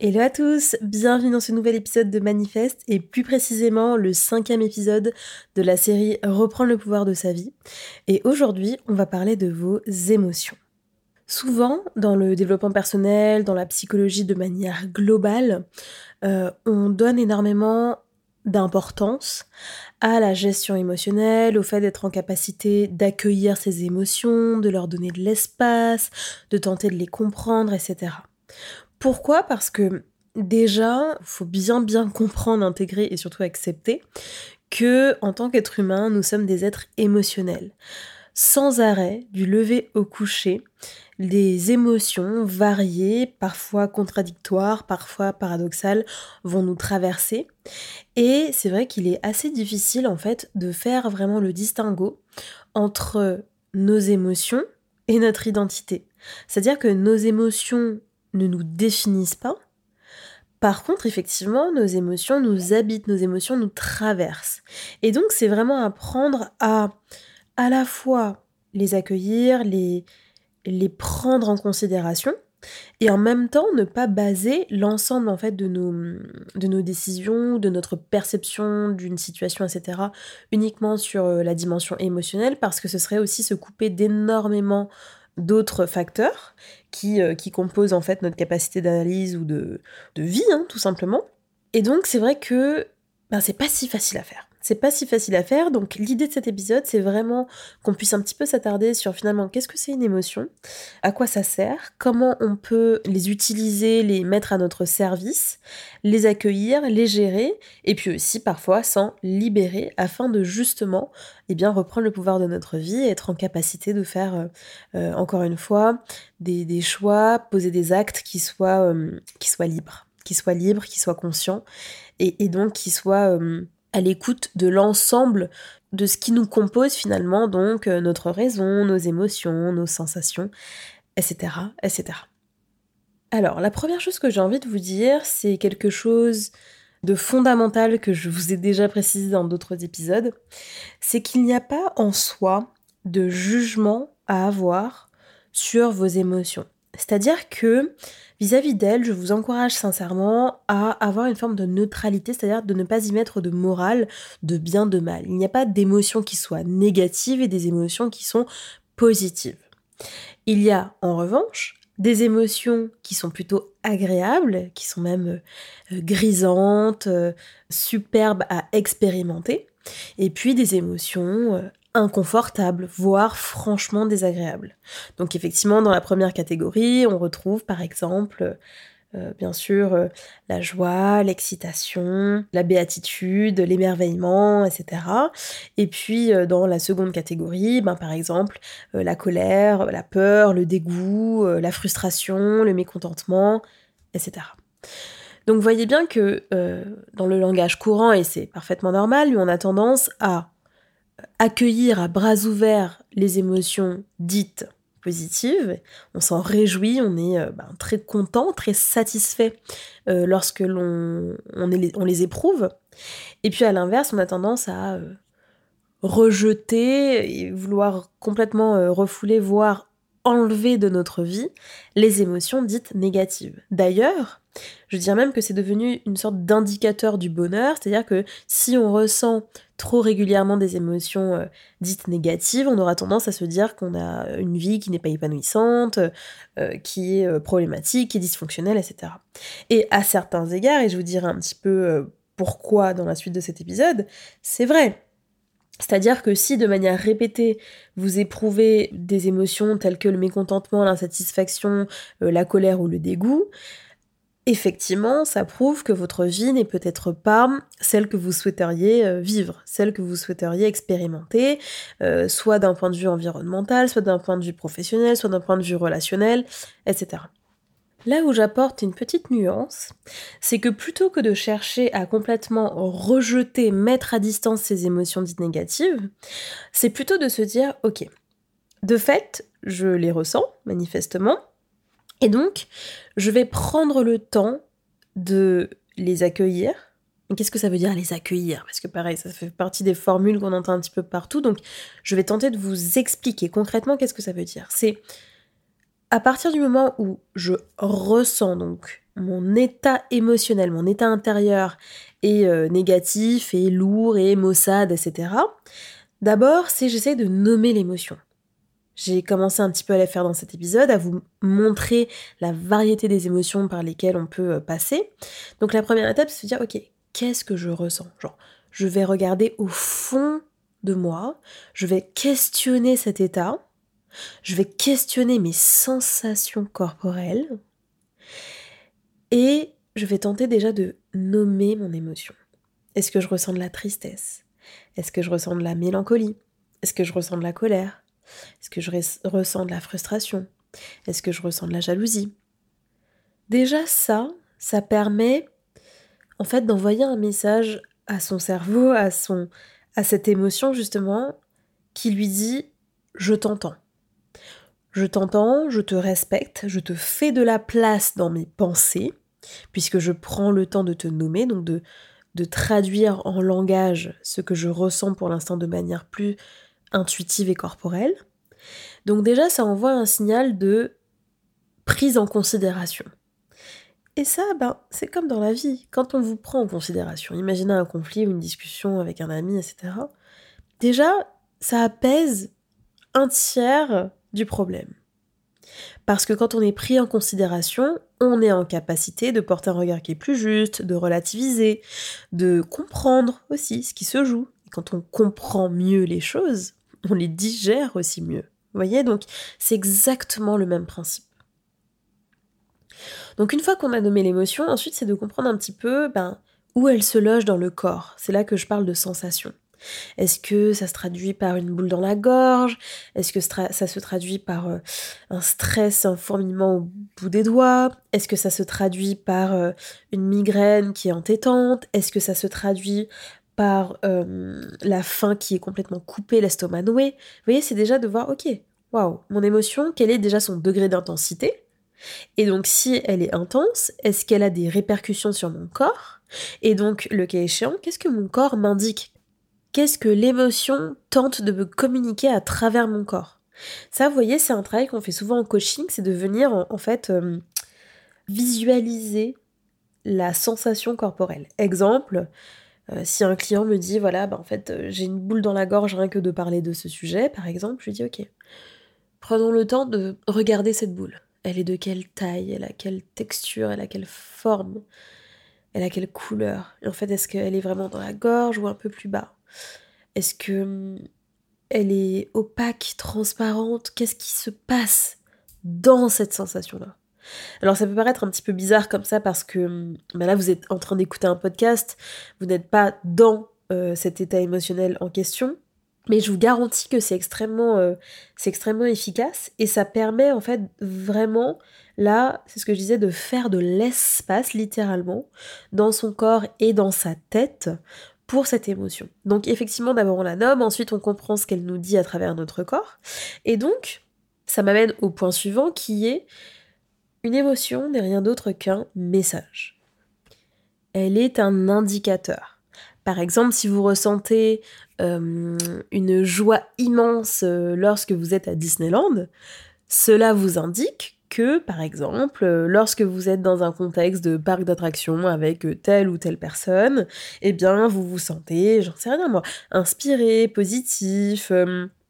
Hello à tous, bienvenue dans ce nouvel épisode de Manifeste et plus précisément le cinquième épisode de la série Reprendre le pouvoir de sa vie. Et aujourd'hui, on va parler de vos émotions. Souvent, dans le développement personnel, dans la psychologie de manière globale, euh, on donne énormément d'importance à la gestion émotionnelle, au fait d'être en capacité d'accueillir ses émotions, de leur donner de l'espace, de tenter de les comprendre, etc. Pourquoi? Parce que déjà, il faut bien bien comprendre, intégrer et surtout accepter que en tant qu'être humain, nous sommes des êtres émotionnels. Sans arrêt, du lever au coucher, des émotions variées, parfois contradictoires, parfois paradoxales, vont nous traverser. Et c'est vrai qu'il est assez difficile en fait de faire vraiment le distinguo entre nos émotions et notre identité. C'est-à-dire que nos émotions ne nous définissent pas. Par contre, effectivement, nos émotions nous habitent, nos émotions nous traversent. Et donc, c'est vraiment apprendre à à la fois les accueillir, les, les prendre en considération et en même temps ne pas baser l'ensemble en fait de nos, de nos décisions, de notre perception d'une situation, etc. uniquement sur euh, la dimension émotionnelle parce que ce serait aussi se couper d'énormément d'autres facteurs qui, euh, qui composent en fait notre capacité d'analyse ou de, de vie hein, tout simplement. Et donc c'est vrai que ben, c'est pas si facile à faire. C'est pas si facile à faire, donc l'idée de cet épisode, c'est vraiment qu'on puisse un petit peu s'attarder sur finalement qu'est-ce que c'est une émotion, à quoi ça sert, comment on peut les utiliser, les mettre à notre service, les accueillir, les gérer, et puis aussi parfois s'en libérer afin de justement eh bien, reprendre le pouvoir de notre vie être en capacité de faire, euh, euh, encore une fois, des, choix, poser des actes qui soient, euh, qui soient libres, qui soient libres, qui soient conscients, et donc qui soient à l'écoute de l'ensemble de ce qui nous compose finalement, donc euh, notre raison, nos émotions, nos sensations, etc. etc. Alors, la première chose que j'ai envie de vous dire, c'est quelque chose de fondamental que je vous ai déjà précisé dans d'autres épisodes, c'est qu'il n'y a pas en soi de jugement à avoir sur vos émotions. C'est-à-dire que vis-à-vis d'elle, je vous encourage sincèrement à avoir une forme de neutralité, c'est-à-dire de ne pas y mettre de morale, de bien, de mal. Il n'y a pas d'émotions qui soient négatives et des émotions qui sont positives. Il y a en revanche des émotions qui sont plutôt agréables, qui sont même euh, grisantes, euh, superbes à expérimenter, et puis des émotions euh, inconfortable, voire franchement désagréable. Donc effectivement, dans la première catégorie, on retrouve par exemple, euh, bien sûr, euh, la joie, l'excitation, la béatitude, l'émerveillement, etc. Et puis euh, dans la seconde catégorie, ben, par exemple, la colère, la peur, le dégoût, la frustration, le mécontentement, etc. Donc voyez bien que dans le langage courant, et c'est parfaitement normal, on a tendance à accueillir à bras ouverts les émotions dites positives, on s'en réjouit, on est euh, ben, très content, très satisfait euh, lorsque l'on on, les éprouve. Et puis à l'inverse, on a tendance à euh, rejeter et vouloir complètement refouler, voire enlever de notre vie les émotions dites négatives. D'ailleurs, je dirais même que c'est devenu une sorte d'indicateur du bonheur, c'est-à-dire que si on ressent trop régulièrement des émotions euh, dites négatives, on aura tendance à se dire qu'on a une vie qui n'est pas épanouissante, euh, qui est euh, problématique, qui est dysfonctionnelle, etc. Et à certains égards, et je vous dirai un petit peu pourquoi dans la suite de cet épisode, c'est vrai. C'est-à-dire que si de manière répétée, vous éprouvez des émotions telles que le mécontentement, l'insatisfaction, la colère ou le dégoût, effectivement, ça prouve que votre vie n'est peut-être pas celle que vous souhaiteriez euh, vivre, celle que vous souhaiteriez expérimenter, euh, soit d'un point de vue environnemental, soit d'un point de vue professionnel, soit d'un point de vue relationnel, etc. Là où j'apporte une petite nuance, c'est que plutôt que de chercher à complètement rejeter, mettre à distance ces émotions dites négatives, c'est plutôt de se dire, ok, de fait, je les ressens manifestement, et donc je vais prendre le temps de les accueillir. Qu'est-ce que ça veut dire les accueillir? Parce que pareil, ça fait partie des formules qu'on entend un petit peu partout, donc je vais tenter de vous expliquer concrètement qu'est-ce que ça veut dire. C'est à partir du moment où je ressens donc mon état émotionnel, mon état intérieur est euh, négatif et lourd et maussade, etc. D'abord, c'est j'essaie de nommer l'émotion. J'ai commencé un petit peu à la faire dans cet épisode, à vous montrer la variété des émotions par lesquelles on peut euh, passer. Donc la première étape, c'est de dire, ok, qu'est-ce que je ressens? Genre, je vais regarder au fond de moi, je vais questionner cet état, je vais questionner mes sensations corporelles et je vais tenter déjà de nommer mon émotion. Est-ce que je ressens de la tristesse? Est-ce que je ressens de la mélancolie? Est-ce que je ressens de la colère? Est-ce que je ressens de la frustration? Est-ce que je ressens de la jalousie? Déjà ça, ça permet en fait d'envoyer un message à son cerveau, à son à cette émotion justement qui lui dit je t'entends. Je t'entends, je te respecte, je te fais de la place dans mes pensées, puisque je prends le temps de te nommer, donc de, de traduire en langage ce que je ressens pour l'instant de manière plus intuitive et corporelle. Donc déjà, ça envoie un signal de prise en considération. Et ça, ben, c'est comme dans la vie. Quand on vous prend en considération, imaginez un conflit ou une discussion avec un ami, etc. Déjà, ça apaise un tiers du problème. Parce que quand on est pris en considération, on est en capacité de porter un regard qui est plus juste, de relativiser, de comprendre aussi ce qui se joue. Et quand on comprend mieux les choses, on les digère aussi mieux. Vous voyez, donc c'est exactement le même principe. Donc une fois qu'on a nommé l'émotion, ensuite c'est de comprendre un petit peu ben, où elle se loge dans le corps. C'est là que je parle de sensation. Est-ce que ça se traduit par une boule dans la gorge? Est-ce que ça se traduit par euh, un stress, un fourmillement au bout des doigts? Est-ce que ça se traduit par euh, une migraine qui est entêtante? Est-ce que ça se traduit par euh, la faim qui est complètement coupée, l'estomac noué Vous voyez, c'est déjà de voir, ok, waouh, mon émotion, quel est déjà son degré d'intensité? Et donc si elle est intense, est-ce qu'elle a des répercussions sur mon corps? Et donc le cas échéant, qu'est-ce que mon corps m'indique? Qu'est-ce que l'émotion tente de me communiquer à travers mon corps? Ça, vous voyez, c'est un travail qu'on fait souvent en coaching, c'est de venir en, fait euh, visualiser la sensation corporelle. Exemple, euh, si un client me dit, voilà, bah, en fait, euh, j'ai une boule dans la gorge rien que de parler de ce sujet, par exemple, je lui dis, ok, prenons le temps de regarder cette boule. Elle est de quelle taille, elle a quelle texture, elle a quelle forme, elle a quelle couleur. Et en fait, est-ce qu'elle est vraiment dans la gorge ou un peu plus bas? Est-ce que hum, elle est opaque, transparente? Qu'est-ce qui se passe dans cette sensation-là? Alors ça peut paraître un petit peu bizarre comme ça parce que hum, bah là vous êtes en train d'écouter un podcast, vous n'êtes pas dans euh, cet état émotionnel en question, mais je vous garantis que c'est extrêmement, euh, c'est extrêmement efficace et ça permet en fait vraiment là, c'est ce que je disais, de faire de l'espace littéralement dans son corps et dans sa tête pour cette émotion. Donc effectivement, d'abord on la nomme, ensuite on comprend ce qu'elle nous dit à travers notre corps. Et donc, ça m'amène au point suivant qui est une émotion n'est rien d'autre qu'un message. Elle est un indicateur. Par exemple, si vous ressentez euh, une joie immense euh, lorsque vous êtes à Disneyland, cela vous indique que, par exemple, euh, lorsque vous êtes dans un contexte de parc d'attractions avec telle ou telle personne, eh bien, vous vous sentez, j'en sais rien moi, inspiré, positif,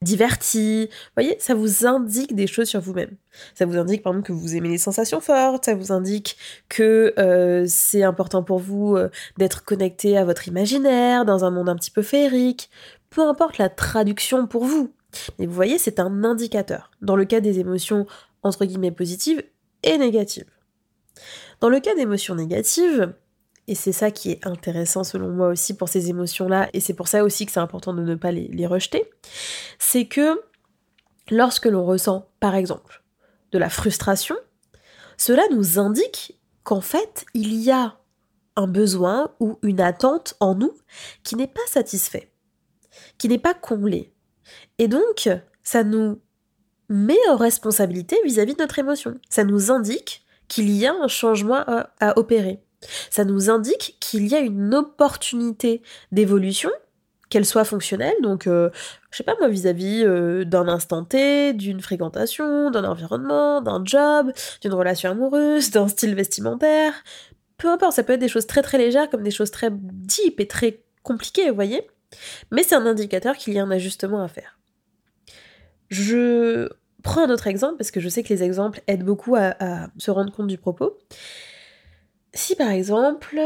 diverti. Vous voyez, ça vous indique des choses sur vous-même. Ça vous indique, par exemple, que vous aimez les sensations fortes, ça vous indique que c'est important pour vous d'être connecté à votre imaginaire, dans un monde un petit peu féerique. Peu importe la traduction pour vous. Mais vous voyez, c'est un indicateur. Dans le cas des émotions entre guillemets positives et négatives. Dans le cas d'émotions négatives, et c'est ça qui est intéressant selon moi aussi pour ces émotions-là, et c'est pour ça aussi que c'est important de ne pas les, les rejeter, c'est que lorsque l'on ressent, par exemple, de la frustration, cela nous indique qu'en fait, il y a un besoin ou une attente en nous qui n'est pas satisfait, qui n'est pas comblé. Et donc, ça nous met en responsabilité vis-à-vis de notre émotion. Ça nous indique qu'il y a un changement à, opérer. Ça nous indique qu'il y a une opportunité d'évolution, qu'elle soit fonctionnelle, donc euh, je sais pas moi, vis-à-vis euh, d'un instant T, d'une fréquentation, d'un environnement, d'un job, d'une relation amoureuse, d'un style vestimentaire, peu importe, ça peut être des choses très très légères comme des choses très deep et très compliquées, vous voyez. Mais c'est un indicateur qu'il y a un ajustement à faire. Je prends un autre exemple parce que je sais que les exemples aident beaucoup à, se rendre compte du propos. Si par exemple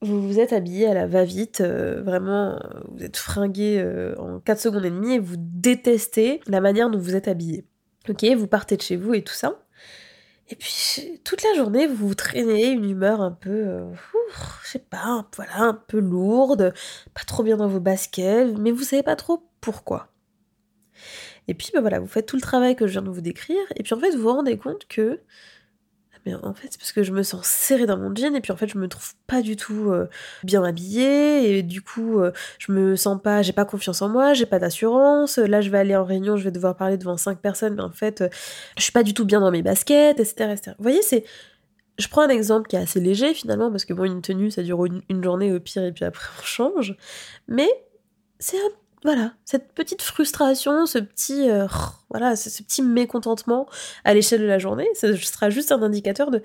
vous vous êtes habillé à la va-vite, euh, vraiment, vous êtes fringué euh, en 4 secondes et demie et vous détestez la manière dont vous êtes habillé. Ok, vous partez de chez vous et tout ça. Et puis, toute la journée, vous vous traînez une humeur un peu, euh, je sais pas, voilà, un peu lourde, pas trop bien dans vos baskets, mais vous savez pas trop pourquoi. Et puis, ben voilà, vous faites tout le travail que je viens de vous décrire, et puis en fait, vous vous rendez compte que mais en fait, c'est parce que je me sens serrée dans mon jean et puis en fait, je me trouve pas du tout euh, bien habillée et du coup, euh, je me sens pas, j'ai pas confiance en moi, j'ai pas d'assurance. Là, je vais aller en réunion, je vais devoir parler devant cinq personnes, mais en fait, euh, je suis pas du tout bien dans mes baskets, etc. etc. Vous voyez, c'est. Je prends un exemple qui est assez léger finalement, parce que bon, une tenue, ça dure une, une journée au pire et puis après on change. Mais c'est un voilà, cette petite frustration, ce petit, euh, ce, petit mécontentement à l'échelle de la journée, ce sera juste un indicateur de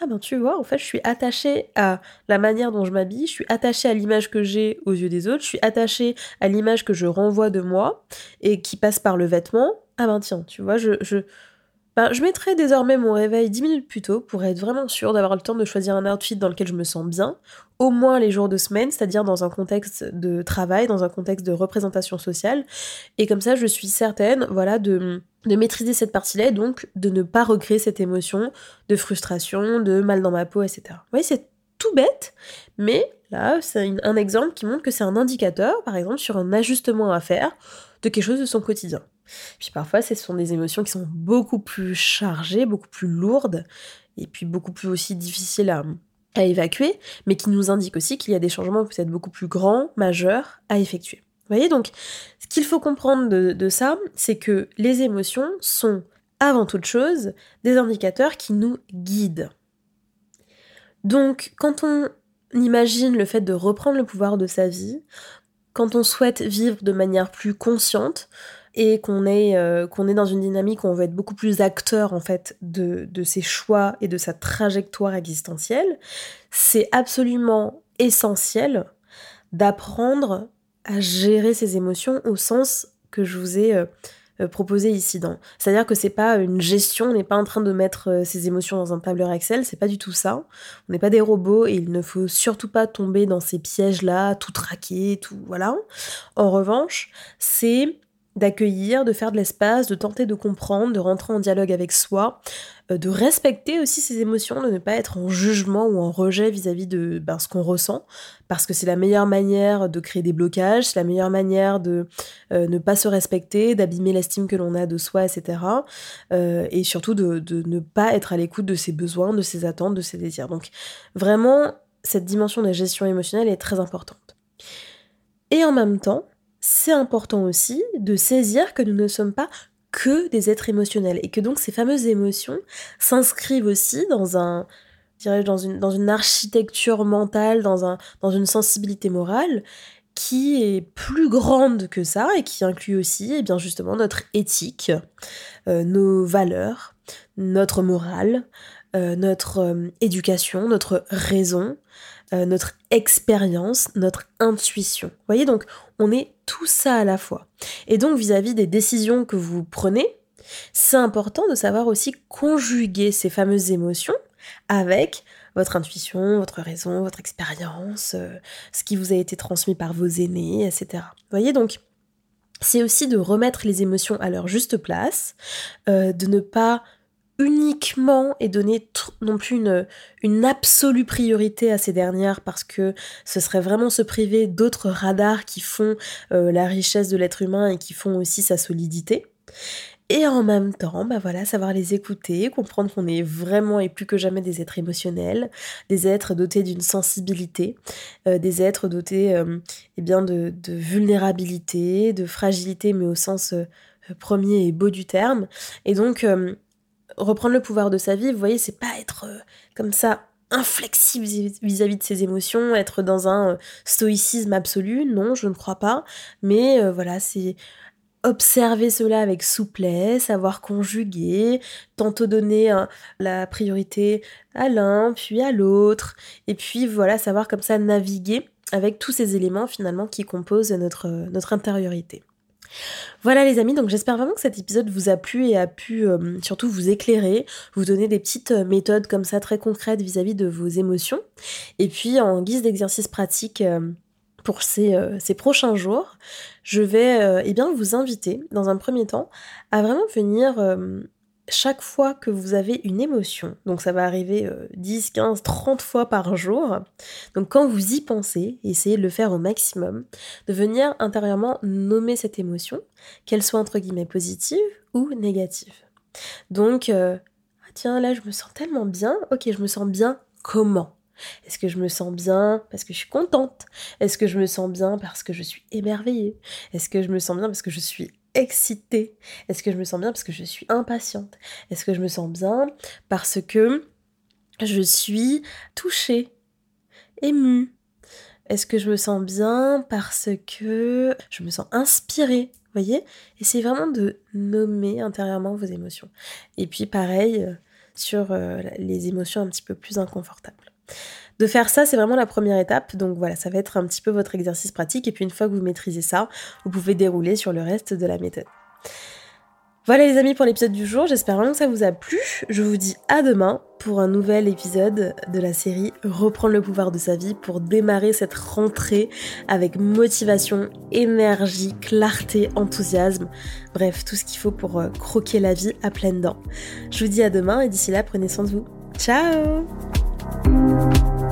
ah ben tu vois, en fait, je suis attachée à la manière dont je m'habille, je suis attachée à l'image que j'ai aux yeux des autres, je suis attachée à l'image que je renvoie de moi et qui passe par le vêtement. Ah ben tiens, tu vois, je, ben, je mettrai désormais mon réveil 10 minutes plus tôt pour être vraiment sûre d'avoir le temps de choisir un outfit dans lequel je me sens bien, au moins les jours de semaine, c'est-à-dire dans un contexte de travail, dans un contexte de représentation sociale. Et comme ça, je suis certaine, voilà, de, de maîtriser cette partie-là et donc de ne pas recréer cette émotion de frustration, de mal dans ma peau, etc. Vous voyez, c'est tout bête, mais là, c'est un exemple qui montre que c'est un indicateur, par exemple, sur un ajustement à faire de quelque chose de son quotidien. Puis parfois, ce sont des émotions qui sont beaucoup plus chargées, beaucoup plus lourdes, et puis beaucoup plus aussi difficiles à, évacuer, mais qui nous indiquent aussi qu'il y a des changements peut-être beaucoup plus grands, majeurs, à effectuer. Vous voyez, donc, ce qu'il faut comprendre de, de ça, c'est que les émotions sont, avant toute chose, des indicateurs qui nous guident. Donc, quand on imagine le fait de reprendre le pouvoir de sa vie, quand on souhaite vivre de manière plus consciente, et qu'on est, euh, qu'on est dans une dynamique où on veut être beaucoup plus acteur en fait de, de ses choix et de sa trajectoire existentielle, c'est absolument essentiel d'apprendre à gérer ses émotions au sens que je vous ai euh, euh, proposé ici. C'est-à-dire que c'est pas une gestion, on n'est pas en train de mettre ses émotions dans un tableur Excel, c'est pas du tout ça. On n'est pas des robots et il ne faut surtout pas tomber dans ces pièges-là, tout traquer, tout voilà. En revanche, c'est d'accueillir, de faire de l'espace, de tenter de comprendre, de rentrer en dialogue avec soi, euh, de respecter aussi ses émotions, de ne pas être en jugement ou en rejet vis-à-vis de ben, ce qu'on ressent, parce que c'est la meilleure manière de créer des blocages, c'est la meilleure manière de euh, ne pas se respecter, d'abîmer l'estime que l'on a de soi, etc. Euh, et surtout de, de ne pas être à l'écoute de ses besoins, de ses attentes, de ses désirs. Donc vraiment, cette dimension de la gestion émotionnelle est très importante. Et en même temps, c'est important aussi de saisir que nous ne sommes pas que des êtres émotionnels et que donc ces fameuses émotions s'inscrivent aussi dans un dirais dans une, dans une architecture mentale, dans, un, dans une sensibilité morale qui est plus grande que ça et qui inclut aussi eh bien justement notre éthique, euh, nos valeurs, notre morale, euh, notre euh, éducation, notre raison, notre expérience, notre intuition. Vous voyez, donc on est tout ça à la fois. Et donc vis-à-vis des décisions que vous prenez, c'est important de savoir aussi conjuguer ces fameuses émotions avec votre intuition, votre raison, votre expérience, euh, ce qui vous a été transmis par vos aînés, etc. Vous voyez donc, c'est aussi de remettre les émotions à leur juste place, euh, de ne pas uniquement et donner non plus une, une absolue priorité à ces dernières parce que ce serait vraiment se priver d'autres radars qui font euh, la richesse de l'être humain et qui font aussi sa solidité. et en même temps, bah voilà, savoir les écouter, comprendre qu'on est vraiment et plus que jamais des êtres émotionnels, des êtres dotés d'une sensibilité, euh, des êtres dotés euh, eh bien de, vulnérabilité, de fragilité, mais au sens euh, premier et beau du terme. Et donc, reprendre le pouvoir de sa vie, vous voyez, c'est pas être comme ça inflexible vis-à-vis de ses émotions, être dans un stoïcisme absolu, non, je ne crois pas, mais voilà, c'est observer cela avec souplesse, savoir conjuguer, tantôt donner hein, la priorité à l'un, puis à l'autre, et puis voilà, savoir comme ça naviguer avec tous ces éléments finalement qui composent notre, notre intériorité. Voilà les amis, donc j'espère vraiment que cet épisode vous a plu et a pu euh, surtout vous éclairer, vous donner des petites euh, méthodes comme ça très concrètes vis-à-vis de vos émotions. Et puis en guise d'exercice pratique, euh, pour ces, prochains jours, je vais eh bien, vous inviter, dans un premier temps, à vraiment venir chaque fois que vous avez une émotion, donc ça va arriver 10, 15, 30 fois par jour, donc quand vous y pensez, essayez de le faire au maximum, de venir intérieurement nommer cette émotion, qu'elle soit entre guillemets positive ou négative. Donc, ah, tiens, là je me sens tellement bien, ok, je me sens bien comment? Est-ce que je me sens bien parce que je suis contente? Est-ce que je me sens bien parce que je suis émerveillée? Est-ce que je me sens bien parce que je suis excitée Est-ce que je me sens bien parce que je suis impatiente? Est-ce que je me sens bien parce que je suis touchée, émue? Est-ce que je me sens bien parce que je me sens inspirée voyez? Essayez vraiment de nommer intérieurement vos émotions. Et puis pareil euh, sur euh, les émotions un petit peu plus inconfortables. De faire ça, c'est vraiment la première étape. Donc voilà, ça va être un petit peu votre exercice pratique. Et puis une fois que vous maîtrisez ça, vous pouvez dérouler sur le reste de la méthode. Voilà les amis pour l'épisode du jour, j'espère vraiment que ça vous a plu. Je vous dis à demain pour un nouvel épisode de la série Reprendre le pouvoir de sa vie pour démarrer cette rentrée avec motivation, énergie, clarté, enthousiasme. Bref, tout ce qu'il faut pour euh, croquer la vie à pleines dents. Je vous dis à demain et d'ici là, prenez soin de vous. Ciao Thank you.